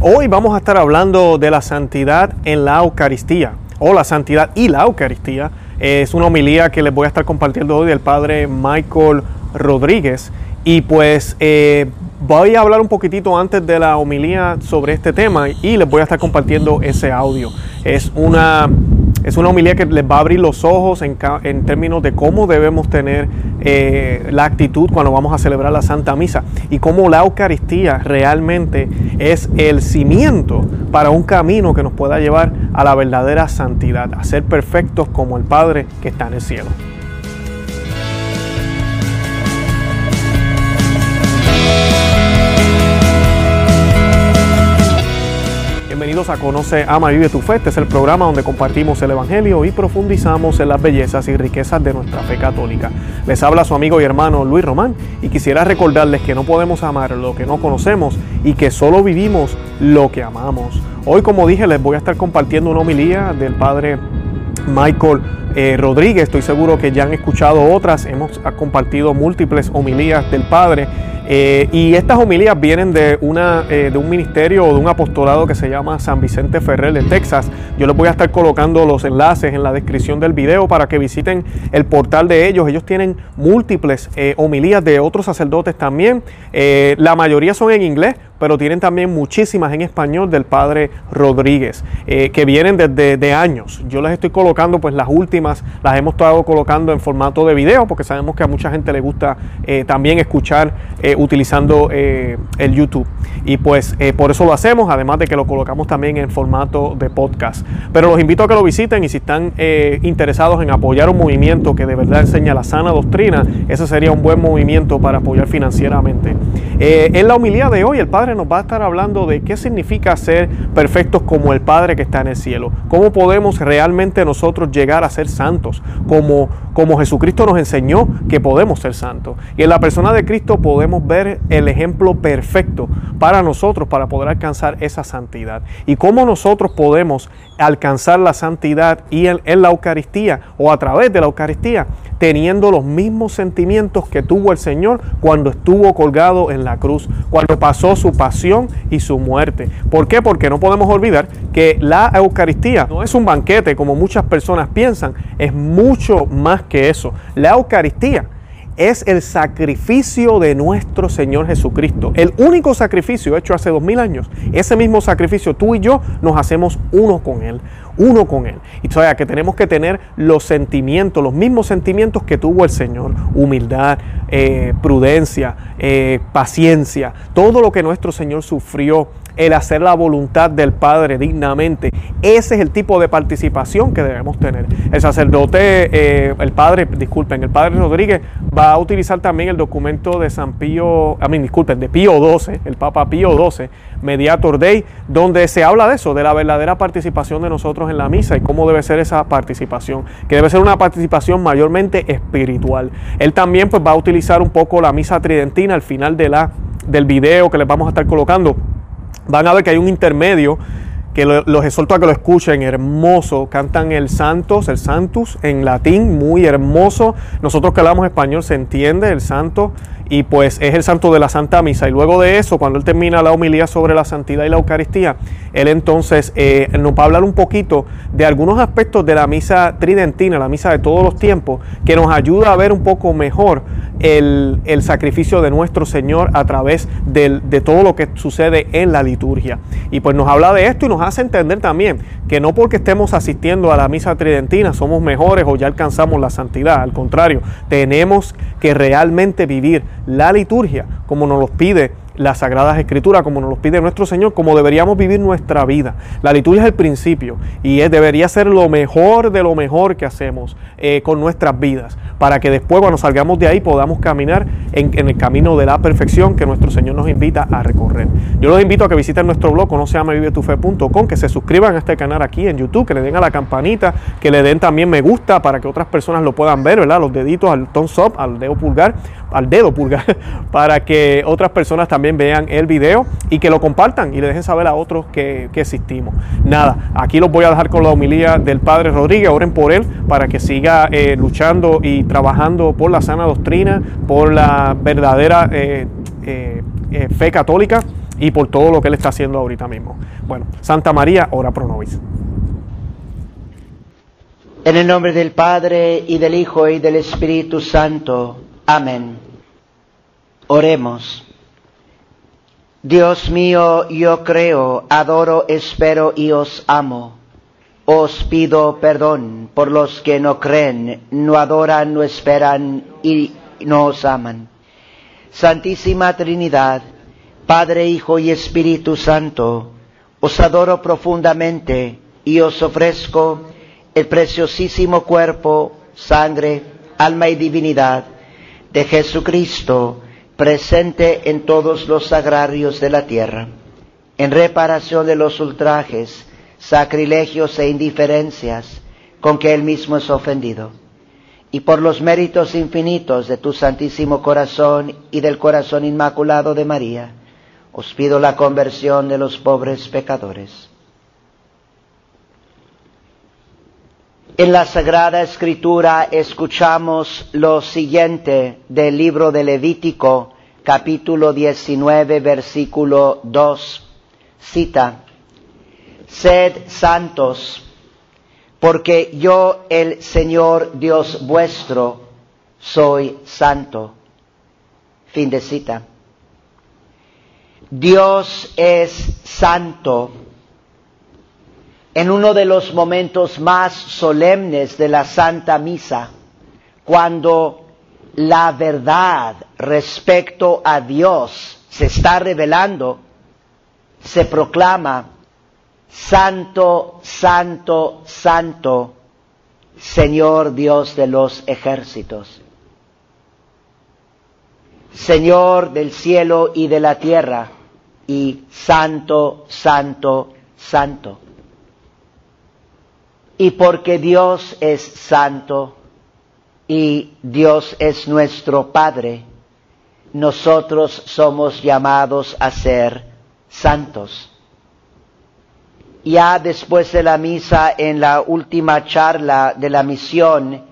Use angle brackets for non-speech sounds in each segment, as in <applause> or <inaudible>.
Hoy vamos a estar hablando de la santidad en la Eucaristía, o la santidad y la Eucaristía. Es una homilía que les voy a estar compartiendo hoy del padre Michael Rodríguez. Y pues eh, voy a hablar un poquitito antes de la homilía sobre este tema y les voy a estar compartiendo ese audio. Es una es una homilía que les va a abrir los ojos en, términos de cómo debemos tener eh, la actitud cuando vamos a celebrar la Santa Misa y cómo la Eucaristía realmente es el cimiento para un camino que nos pueda llevar a la verdadera santidad, a ser perfectos como el Padre que está en el cielo. Conoce, Ama, Vive tu Fe. Este es el programa donde compartimos el Evangelio y profundizamos en las bellezas y riquezas de nuestra fe católica. Les habla su amigo y hermano Luis Román y quisiera recordarles que no podemos amar lo que no conocemos y que solo vivimos lo que amamos. Hoy, como dije, les voy a estar compartiendo una homilía del Padre Michael eh, Rodríguez. Estoy seguro que ya han escuchado otras. Hemos compartido múltiples homilías del Padre eh, y estas homilías vienen de, una, eh, de un ministerio o de un apostolado que se llama San Vicente Ferrer de Texas. Yo les voy a estar colocando los enlaces en la descripción del video para que visiten el portal de ellos. Ellos tienen múltiples eh, homilías de otros sacerdotes también. la mayoría son en inglés, pero tienen también muchísimas en español del padre Rodríguez, que vienen desde de años. Yo les estoy colocando pues las últimas, las hemos estado colocando en formato de video, porque sabemos que a mucha gente le gusta también escuchar utilizando eh, el YouTube. Y pues eh, por eso lo hacemos, además de que lo colocamos también en formato de podcast. Pero los invito a que lo visiten y si están eh, interesados en apoyar un movimiento que de verdad enseña la sana doctrina, ese sería un buen movimiento para apoyar financieramente. en la humildad de hoy el Padre nos va a estar hablando de qué significa ser perfectos como el Padre que está en el cielo. Cómo podemos realmente nosotros llegar a ser santos, como, como Jesucristo nos enseñó que podemos ser santos. Y en la persona de Cristo podemos ver el ejemplo perfecto para nosotros para poder alcanzar esa santidad. Y cómo nosotros podemos alcanzar la santidad y en, la Eucaristía o a través de la Eucaristía, teniendo los mismos sentimientos que tuvo el Señor cuando estuvo colgado en la cruz, cuando pasó su pasión y su muerte. ¿Por qué? Porque no podemos olvidar que la Eucaristía no es un banquete como muchas personas piensan, es mucho más que eso. La Eucaristía es el sacrificio de nuestro Señor Jesucristo. El único sacrificio hecho hace dos mil años. Ese mismo sacrificio, tú y yo nos hacemos uno con Él. Uno con Él. Y sea que tenemos que tener los sentimientos, los mismos sentimientos que tuvo el Señor. Humildad, eh, prudencia, eh, paciencia. Todo lo que nuestro Señor sufrió el hacer la voluntad del Padre dignamente. Ese es el tipo de participación que debemos tener. El sacerdote, eh, el Padre, disculpen, el Padre Rodríguez va a utilizar también el documento de San Pío, a mí disculpen, de Pío XII, el Papa Pío XII, Mediator Dei, donde se habla de eso, de la verdadera participación de nosotros en la misa y cómo debe ser esa participación, que debe ser una participación mayormente espiritual. Él también pues va a utilizar un poco la misa tridentina al final de la, del video que les vamos a estar colocando van a ver que hay un intermedio que los exhorto a que lo escuchen, hermoso. Cantan el Santos, el Santus en latín, muy hermoso. Nosotros que hablamos español se entiende el santo y pues es el santo de la Santa Misa. Y luego de eso, cuando él termina la homilía sobre la santidad y la Eucaristía, él entonces eh, nos va a hablar un poquito de algunos aspectos de la misa tridentina, la misa de todos los tiempos, que nos ayuda a ver un poco mejor el, sacrificio de nuestro Señor a través de todo lo que sucede en la liturgia. Y pues nos habla de esto y nos hace entender también que no porque estemos asistiendo a la misa tridentina somos mejores o ya alcanzamos la santidad. Al contrario, tenemos que realmente vivir la liturgia como nos lo pide las Sagradas Escrituras, como nos lo pide nuestro Señor, como deberíamos vivir nuestra vida. La liturgia es el principio y es, debería ser lo mejor de lo mejor que hacemos eh, con nuestras vidas, para que después cuando salgamos de ahí podamos caminar en, el camino de la perfección que nuestro Señor nos invita a recorrer. Yo los invito a que visiten nuestro blog, no se llama vivetufe.com, que se suscriban a este canal aquí en YouTube, que le den a la campanita, que le den también me gusta para que otras personas lo puedan ver, ¿verdad? Los deditos al thumbs up, al dedo pulgar, al dedo pulgar, <laughs> para que otras personas también vean el video y que lo compartan y le dejen saber a otros que, existimos. Nada, aquí los voy a dejar con la humilía del Padre Rodríguez, oren por él para que siga eh, luchando y trabajando por la sana doctrina, por la verdadera eh, eh, fe católica y por todo lo que Él está haciendo ahorita mismo. Bueno, Santa María, ora pro nobis. En el nombre del Padre y del Hijo y del Espíritu Santo. Amén. Oremos. Dios mío, yo creo, adoro, espero y os amo. Os pido perdón por los que no creen, no adoran, no esperan y no os aman. Santísima Trinidad, Padre, Hijo y Espíritu Santo, os adoro profundamente y os ofrezco el preciosísimo cuerpo, sangre, alma y divinidad de Jesucristo, presente en todos los sagrarios de la tierra, en reparación de los ultrajes, sacrilegios e indiferencias con que él mismo es ofendido, y por los méritos infinitos de tu Santísimo Corazón y del Corazón Inmaculado de María, os pido la conversión de los pobres pecadores. En la Sagrada Escritura escuchamos lo siguiente del libro de Levítico, capítulo 19, versículo 2. Cita, Sed santos, porque yo, el Señor Dios vuestro, soy santo. Fin de cita. Dios es santo en uno de los momentos más solemnes de la Santa Misa, cuando la verdad respecto a Dios se está revelando, se proclama, Santo, Santo, Santo, Señor Dios de los ejércitos. Señor del cielo y de la tierra, y Santo, Santo, Santo. Y porque Dios es santo y Dios es nuestro Padre, nosotros somos llamados a ser santos. Ya después de la misa, en la última charla de la misión,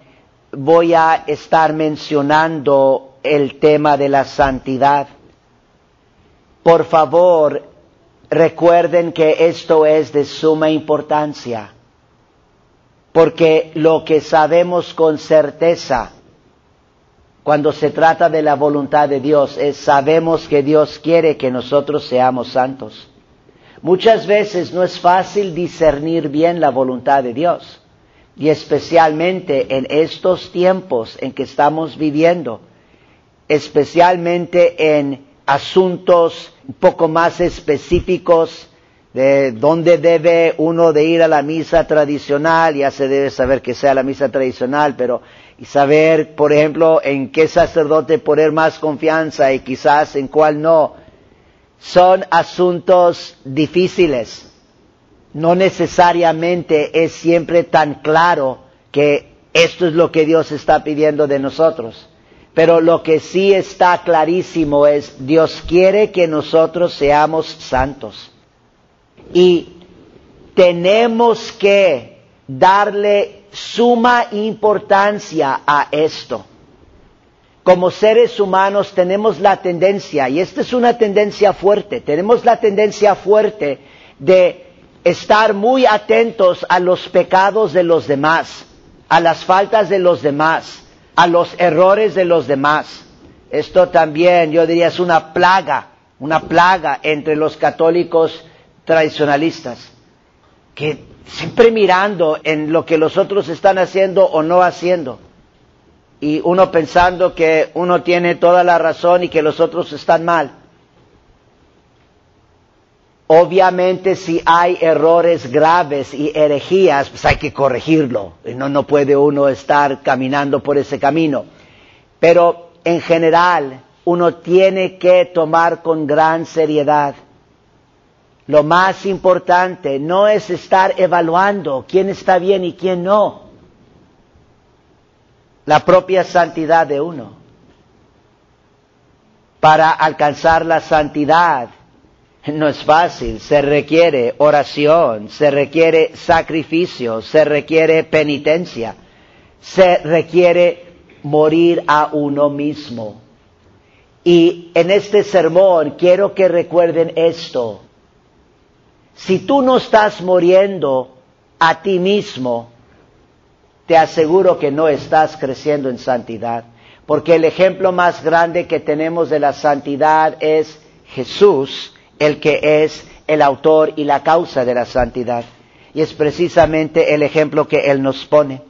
voy a estar mencionando el tema de la santidad. Por favor, recuerden que esto es de suma importancia porque lo que sabemos con certeza cuando se trata de la voluntad de Dios es sabemos que Dios quiere que nosotros seamos santos. Muchas veces no es fácil discernir bien la voluntad de Dios y especialmente en estos tiempos en que estamos viviendo, especialmente en asuntos un poco más específicos de dónde debe uno de ir a la misa tradicional, ya se debe saber que sea la misa tradicional, pero y saber, por ejemplo, en qué sacerdote poner más confianza y quizás en cuál no, son asuntos difíciles. No necesariamente es siempre tan claro que esto es lo que Dios está pidiendo de nosotros. Pero lo que sí está clarísimo es, Dios quiere que nosotros seamos santos. Y tenemos que darle suma importancia a esto. Como seres humanos tenemos la tendencia, y esta es una tendencia fuerte, tenemos la tendencia fuerte de estar muy atentos a los pecados de los demás, a las faltas de los demás, a los errores de los demás. Esto también, yo diría, es una plaga, una plaga entre los católicos tradicionalistas, que siempre mirando en lo que los otros están haciendo o no haciendo, y uno pensando que uno tiene toda la razón y que los otros están mal. Obviamente si hay errores graves y herejías, pues hay que corregirlo. No, no puede uno estar caminando por ese camino. Pero en general uno tiene que tomar con gran seriedad lo más importante no es estar evaluando quién está bien y quién no. La propia santidad de uno. Para alcanzar la santidad no es fácil, se requiere oración, se requiere sacrificio, se requiere penitencia, se requiere morir a uno mismo. Y en este sermón quiero que recuerden esto. Si tú no estás muriendo a ti mismo, te aseguro que no estás creciendo en santidad. Porque el ejemplo más grande que tenemos de la santidad es Jesús, el que es el autor y la causa de la santidad. Y es precisamente el ejemplo que Él nos pone.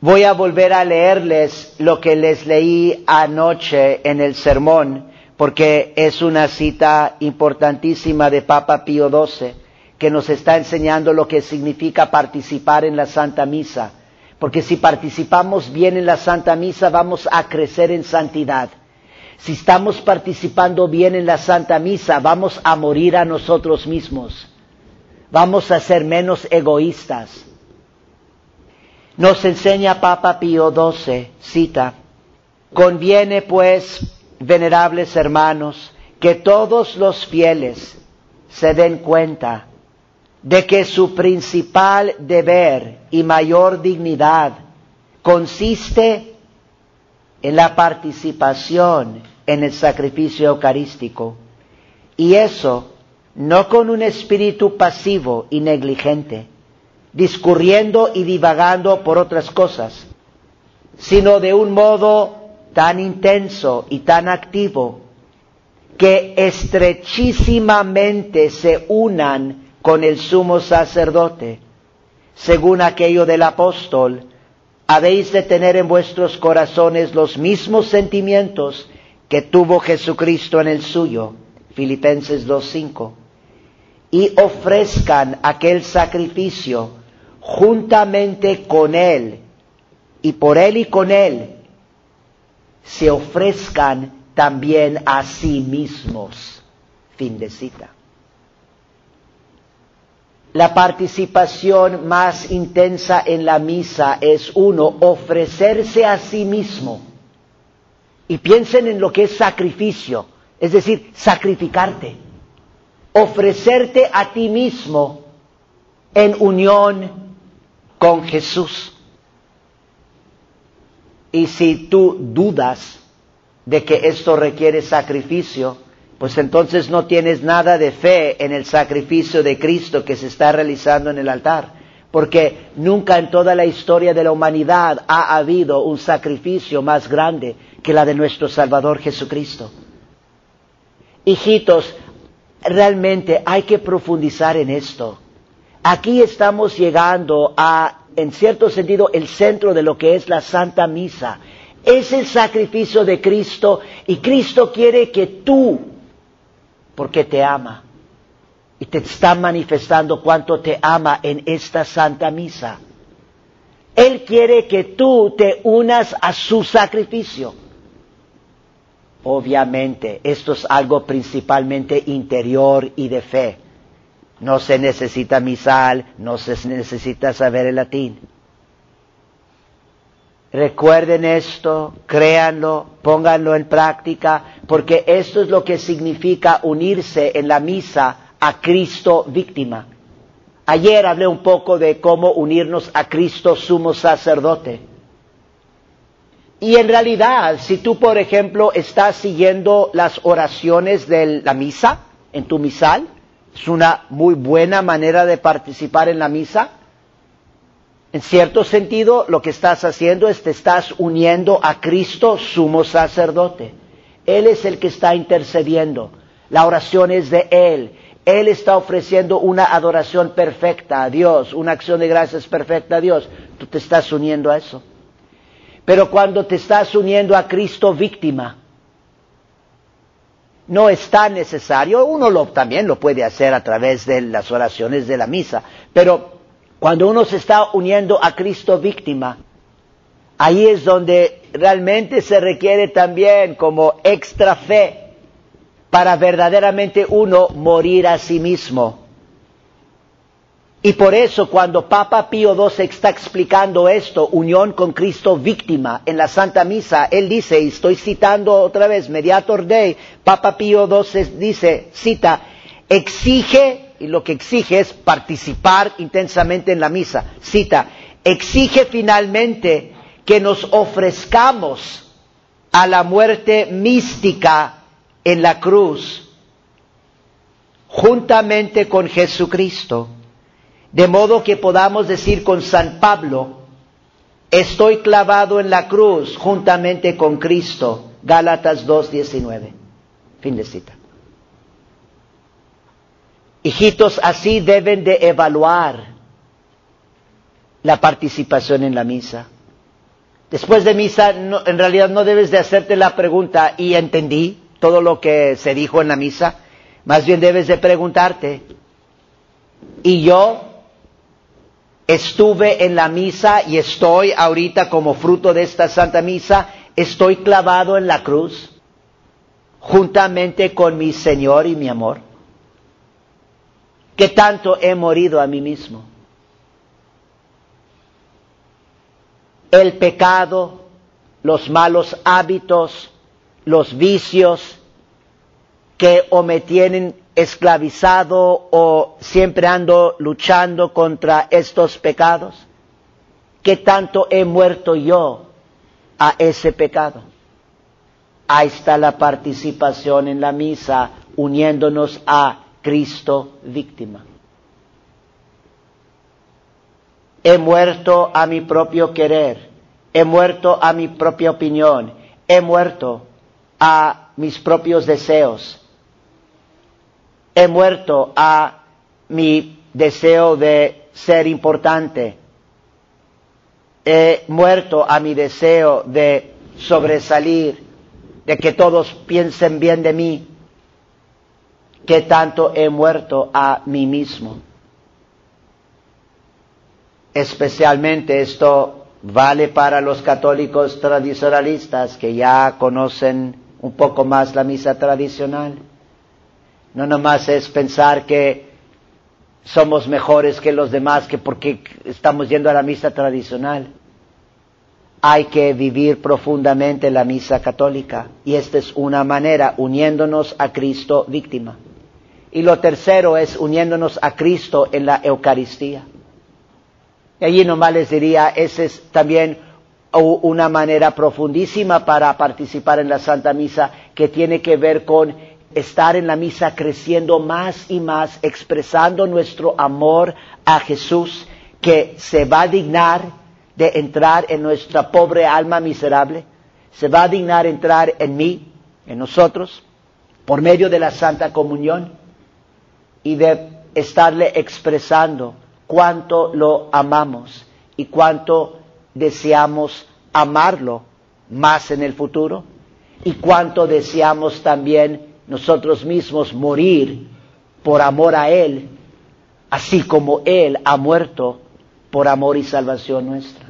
Voy a volver a leerles lo que les leí anoche en el sermón, porque es una cita importantísima de Papa Pío XII, que nos está enseñando lo que significa participar en la Santa Misa. Porque si participamos bien en la Santa Misa vamos a crecer en santidad. Si estamos participando bien en la Santa Misa vamos a morir a nosotros mismos. Vamos a ser menos egoístas nos enseña Papa Pío XII, cita, conviene pues, venerables hermanos, que todos los fieles se den cuenta de que su principal deber y mayor dignidad consiste en la participación en el sacrificio eucarístico. Y eso no con un espíritu pasivo y negligente, discurriendo y divagando por otras cosas, sino de un modo tan intenso y tan activo que estrechísimamente se unan con el sumo sacerdote, según aquello del apóstol, habéis de tener en vuestros corazones los mismos sentimientos que tuvo Jesucristo en el suyo, Filipenses 2.5, y ofrezcan aquel sacrificio juntamente con Él y por Él y con Él se ofrezcan también a sí mismos. Fin de cita. La participación más intensa en la misa es uno, ofrecerse a sí mismo. Y piensen en lo que es sacrificio, es decir, sacrificarte. Ofrecerte a ti mismo en unión con Jesús. Y si tú dudas de que esto requiere sacrificio, pues entonces no tienes nada de fe en el sacrificio de Cristo que se está realizando en el altar. Porque nunca en toda la historia de la humanidad ha habido un sacrificio más grande que la de nuestro Salvador Jesucristo. Hijitos, realmente hay que profundizar en esto. Aquí estamos llegando a, en cierto sentido, el centro de lo que es la Santa Misa. Es el sacrificio de Cristo y Cristo quiere que tú, porque te ama, y te está manifestando cuánto te ama en esta Santa Misa. Él quiere que tú te unas a su sacrificio. Obviamente, esto es algo principalmente interior y de fe. No se necesita misal, no se necesita saber el latín. Recuerden esto, créanlo, pónganlo en práctica, porque esto es lo que significa unirse en la misa a Cristo víctima. Ayer hablé un poco de cómo unirnos a Cristo sumo sacerdote. Y en realidad, si tú, por ejemplo, estás siguiendo las oraciones de la misa en tu misal, es una muy buena manera de participar en la misa. En cierto sentido, lo que estás haciendo es te estás uniendo a Cristo sumo sacerdote. Él es el que está intercediendo. La oración es de Él. Él está ofreciendo una adoración perfecta a Dios, una acción de gracias perfecta a Dios. Tú te estás uniendo a eso. Pero cuando te estás uniendo a Cristo víctima, no es tan necesario, uno lo, también lo puede hacer a través de las oraciones de la misa, pero cuando uno se está uniendo a Cristo víctima, ahí es donde realmente se requiere también como extra fe para verdaderamente uno morir a sí mismo y por eso cuando Papa Pío XII está explicando esto, unión con Cristo víctima en la Santa Misa, él dice, y estoy citando otra vez, Mediator Dei, Papa Pío XII dice, cita, exige, y lo que exige es participar intensamente en la misa, cita, exige finalmente que nos ofrezcamos a la muerte mística en la cruz, juntamente con Jesucristo, de modo que podamos decir con San Pablo, estoy clavado en la cruz juntamente con Cristo, Gálatas 2.19. Fin de cita. Hijitos, así deben de evaluar la participación en la misa. Después de misa, en realidad no debes de hacerte la pregunta, ¿y entendí todo lo que se dijo en la misa? Más bien debes de preguntarte, ¿y yo estuve en la misa y estoy ahorita como fruto de esta santa misa, estoy clavado en la cruz, juntamente con mi Señor y mi amor? ¿Qué tanto he morido a mí mismo? el pecado, los malos hábitos, los vicios que o me tienen esclavizado o siempre ando luchando contra estos pecados? ¿Qué tanto he muerto yo a ese pecado? Ahí está la participación en la misa uniéndonos a Cristo víctima. He muerto a mi propio querer, he muerto a mi propia opinión, he muerto a mis propios deseos, he muerto a mi deseo de ser importante, he muerto a mi deseo de sobresalir, de que todos piensen bien de mí, que tanto he muerto a mí mismo. Especialmente esto vale para los católicos tradicionalistas que ya conocen un poco más la misa tradicional. No nomás es pensar que somos mejores que los demás que porque estamos yendo a la misa tradicional. Hay que vivir profundamente la misa católica y esta es una manera uniéndonos a Cristo víctima. Y lo tercero es uniéndonos a Cristo en la Eucaristía. Y allí nomás les diría, esa es también una manera profundísima para participar en la Santa Misa que tiene que ver con estar en la misa creciendo más y más, expresando nuestro amor a Jesús, que se va a dignar de entrar en nuestra pobre alma miserable, se va a dignar entrar en mí, en nosotros, por medio de la Santa Comunión y de estarle expresando cuánto lo amamos y cuánto deseamos amarlo más en el futuro y cuánto deseamos también nosotros mismos morir por amor a Él, así como Él ha muerto por amor y salvación nuestra.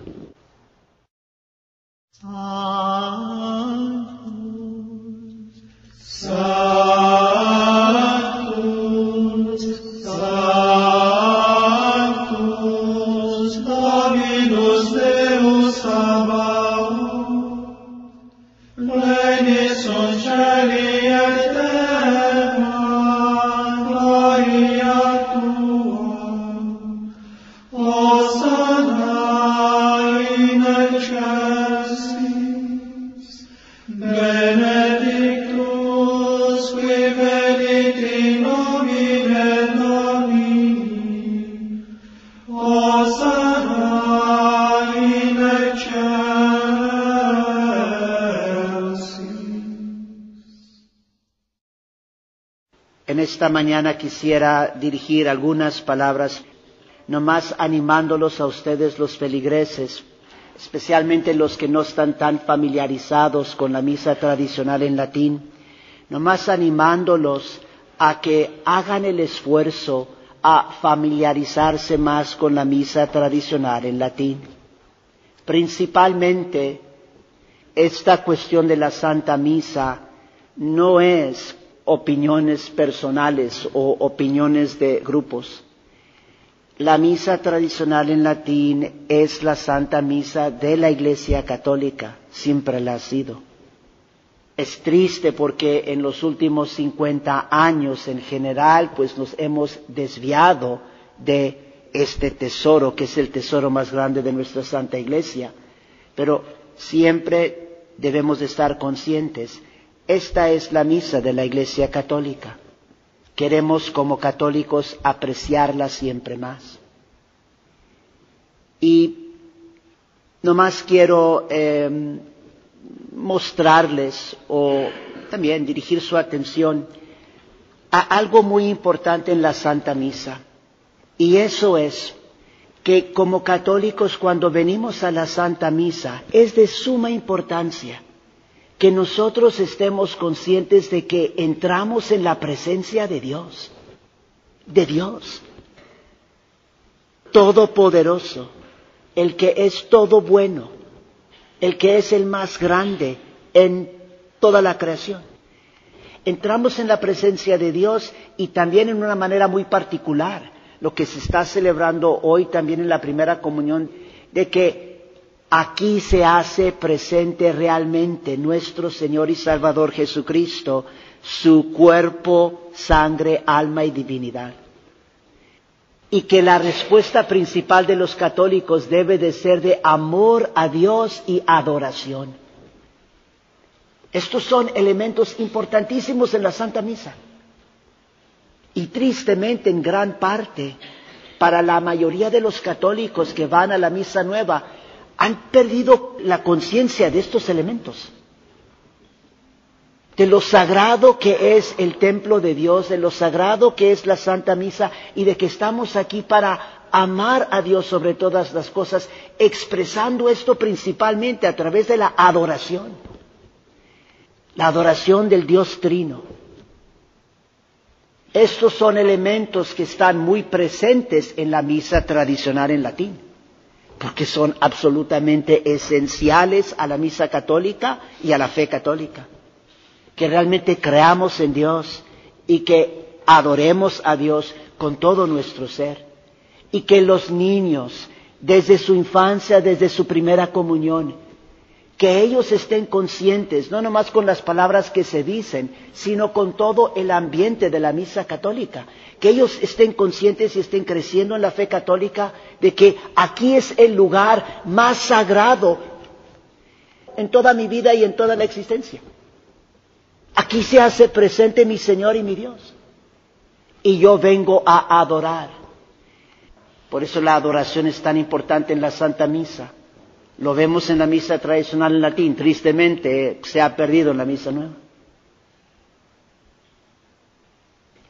Esta mañana quisiera dirigir algunas palabras, nomás animándolos a ustedes los feligreses, especialmente los que no están tan familiarizados con la misa tradicional en latín, nomás animándolos a que hagan el esfuerzo a familiarizarse más con la misa tradicional en latín. Principalmente, esta cuestión de la Santa Misa no es opiniones personales o opiniones de grupos. La misa tradicional en latín es la Santa Misa de la Iglesia Católica, siempre la ha sido. Es triste porque en los últimos 50 años en general pues nos hemos desviado de este tesoro que es el tesoro más grande de nuestra Santa Iglesia, pero siempre debemos de estar conscientes. Esta es la misa de la Iglesia Católica. Queremos como católicos apreciarla siempre más. Y nomás quiero em, mostrarles o también dirigir su atención a algo muy importante en la Santa Misa. Y eso es que como católicos cuando venimos a la Santa Misa es de suma importancia que nosotros estemos conscientes de que entramos en la presencia de Dios, de Dios, todopoderoso, el que es todo bueno, el que es el más grande en toda la creación. Entramos en la presencia de Dios y también en una manera muy particular, lo que se está celebrando hoy también en la primera comunión, de que Aquí se hace presente realmente nuestro Señor y Salvador Jesucristo, su cuerpo, sangre, alma y divinidad. Y que la respuesta principal de los católicos debe de ser de amor a Dios y adoración. Estos son elementos importantísimos en la Santa Misa. Y tristemente en gran parte, para la mayoría de los católicos que van a la Misa Nueva, han perdido la conciencia de estos elementos, de lo sagrado que es el templo de Dios, de lo sagrado que es la Santa Misa y de que estamos aquí para amar a Dios sobre todas las cosas, expresando esto principalmente a través de la adoración, la adoración del Dios Trino. Estos son elementos que están muy presentes en la misa tradicional en latín porque son absolutamente esenciales a la misa católica y a la fe católica. Que realmente creamos en Dios y que adoremos a Dios con todo nuestro ser. Y que los niños, desde su infancia, desde su primera comunión, que ellos estén conscientes, no nomás con las palabras que se dicen, sino con todo el ambiente de la misa católica, que ellos estén conscientes y estén creciendo en la fe católica de que aquí es el lugar más sagrado en toda mi vida y en toda la existencia. Aquí se hace presente mi Señor y mi Dios. Y yo vengo a adorar. Por eso la adoración es tan importante en la Santa Misa. Lo vemos en la misa tradicional en latín. Tristemente se ha perdido en la misa nueva.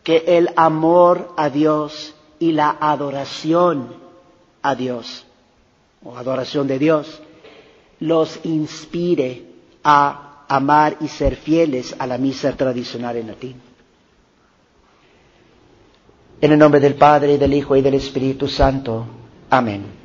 que el amor a Dios y la adoración a Dios, o adoración de Dios, los inspire a amar y ser fieles a la misa tradicional en latín. En el nombre del Padre, del Hijo y del Espíritu Santo. Amén.